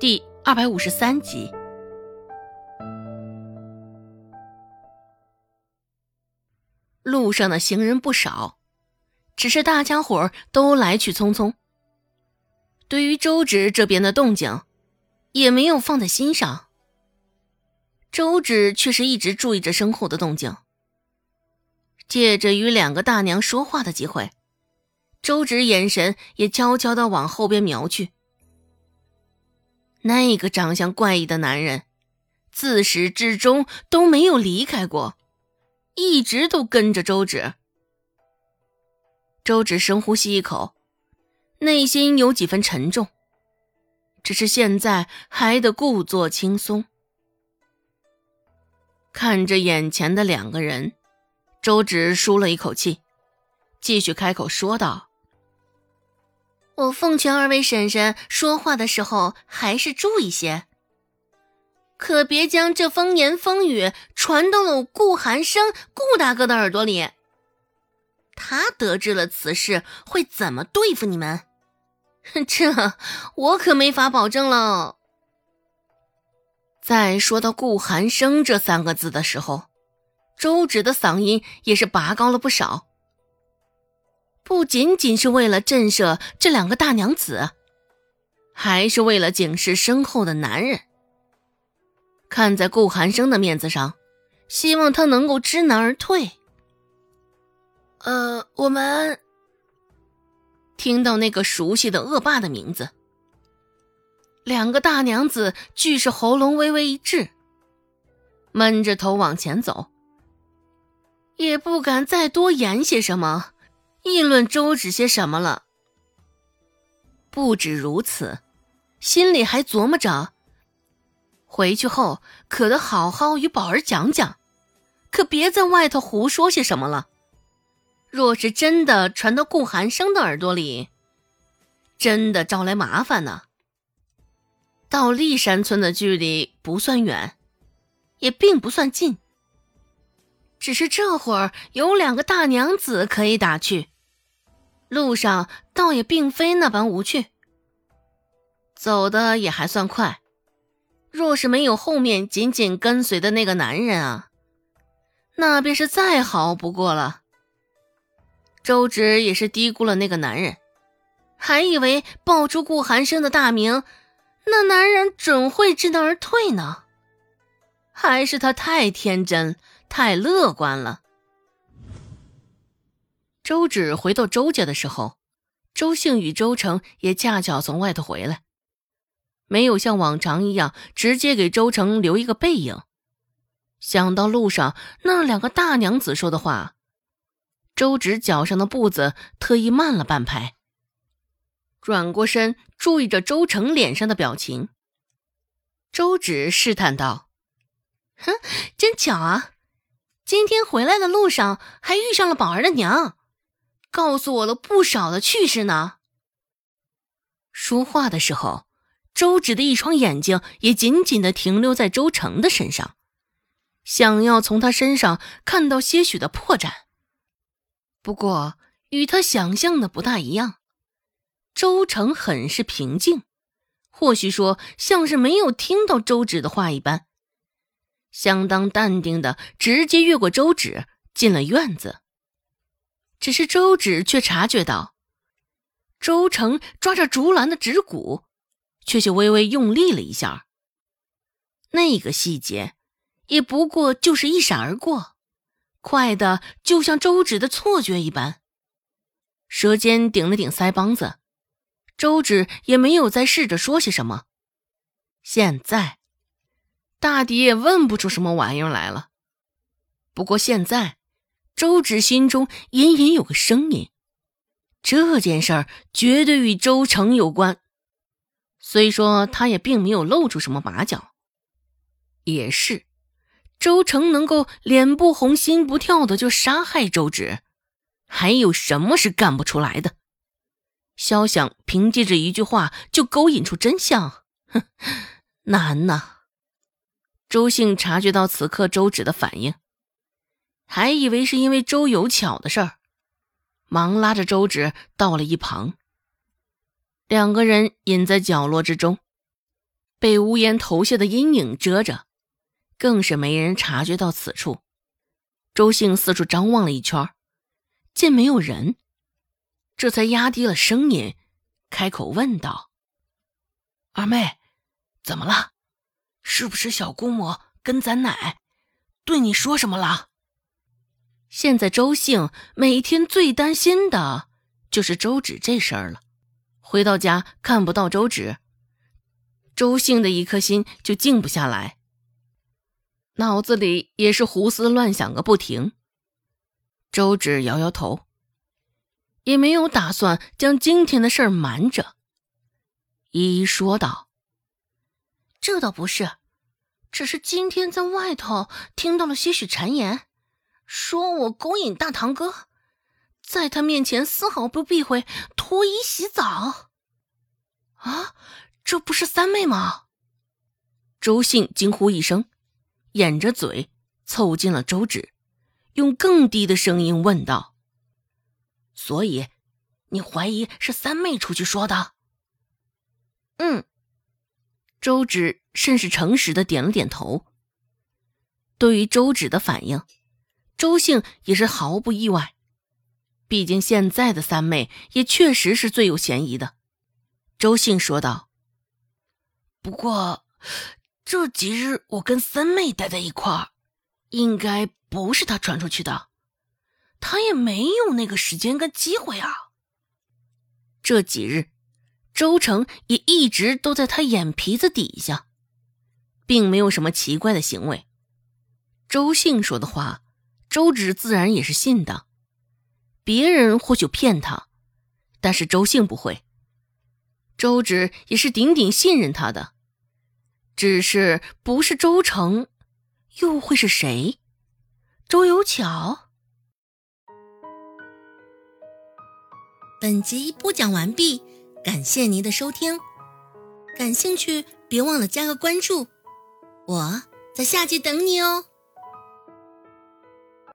第二百五十三集。路上的行人不少，只是大家伙儿都来去匆匆。对于周芷这边的动静，也没有放在心上。周芷却是一直注意着身后的动静，借着与两个大娘说话的机会，周芷眼神也悄悄的往后边瞄去。那个长相怪异的男人，自始至终都没有离开过。一直都跟着周芷。周芷深呼吸一口，内心有几分沉重。只是现在还得故作轻松。看着眼前的两个人，周芷舒了一口气，继续开口说道：“我奉劝二位婶婶，说话的时候还是注意些。”可别将这风言风语传到了顾寒生顾大哥的耳朵里。他得知了此事，会怎么对付你们？这我可没法保证了。在说到顾寒生这三个字的时候，周芷的嗓音也是拔高了不少。不仅仅是为了震慑这两个大娘子，还是为了警示身后的男人。看在顾寒生的面子上，希望他能够知难而退。呃，我们听到那个熟悉的恶霸的名字，两个大娘子俱是喉咙微微一滞，闷着头往前走，也不敢再多言些什么，议论周芷些什么了。不止如此，心里还琢磨着。回去后可得好好与宝儿讲讲，可别在外头胡说些什么了。若是真的传到顾寒生的耳朵里，真的招来麻烦呢。到立山村的距离不算远，也并不算近，只是这会儿有两个大娘子可以打去，路上倒也并非那般无趣，走的也还算快。若是没有后面紧紧跟随的那个男人啊，那便是再好不过了。周芷也是低估了那个男人，还以为报出顾寒生的大名，那男人准会知难而退呢。还是他太天真、太乐观了。周芷回到周家的时候，周兴与周成也恰巧从外头回来。没有像往常一样直接给周成留一个背影。想到路上那两个大娘子说的话，周芷脚上的步子特意慢了半拍，转过身注意着周成脸上的表情。周芷试探道：“哼，真巧啊！今天回来的路上还遇上了宝儿的娘，告诉我了不少的趣事呢。”说话的时候。周芷的一双眼睛也紧紧的停留在周成的身上，想要从他身上看到些许的破绽。不过与他想象的不大一样，周成很是平静，或许说像是没有听到周芷的话一般，相当淡定的直接越过周芷进了院子。只是周芷却察觉到，周成抓着竹篮的指骨。却却微微用力了一下，那个细节也不过就是一闪而过，快的就像周芷的错觉一般。舌尖顶了顶腮帮子，周芷也没有再试着说些什么。现在，大抵也问不出什么玩意儿来了。不过现在，周芷心中隐隐有个声音，这件事儿绝对与周成有关。虽说他也并没有露出什么马脚，也是，周成能够脸不红心不跳的就杀害周芷，还有什么是干不出来的？肖想凭借着一句话就勾引出真相，哼，难呐！周兴察觉到此刻周芷的反应，还以为是因为周有巧的事儿，忙拉着周芷到了一旁。两个人隐在角落之中，被屋檐投下的阴影遮着，更是没人察觉到此处。周兴四处张望了一圈，见没有人，这才压低了声音，开口问道：“二妹，怎么了？是不是小姑母跟咱奶对你说什么了？”现在周兴每天最担心的就是周芷这事儿了。回到家看不到周芷，周兴的一颗心就静不下来。脑子里也是胡思乱想个不停。周芷摇摇头，也没有打算将今天的事儿瞒着。依依说道：“这倒不是，只是今天在外头听到了些许谗言，说我勾引大堂哥，在他面前丝毫不避讳脱衣洗澡。啊，这不是三妹吗？”周信惊呼一声。掩着嘴，凑近了周芷，用更低的声音问道：“所以，你怀疑是三妹出去说的？”“嗯。”周芷甚是诚实的点了点头。对于周芷的反应，周兴也是毫不意外，毕竟现在的三妹也确实是最有嫌疑的。周兴说道：“不过……”这几日我跟三妹待在一块儿，应该不是她传出去的，她也没有那个时间跟机会啊。这几日，周成也一直都在他眼皮子底下，并没有什么奇怪的行为。周信说的话，周芷自然也是信的。别人或许骗他，但是周信不会。周芷也是顶顶信任他的。只是不是周成，又会是谁？周有巧。本集播讲完毕，感谢您的收听。感兴趣，别忘了加个关注，我在下集等你哦。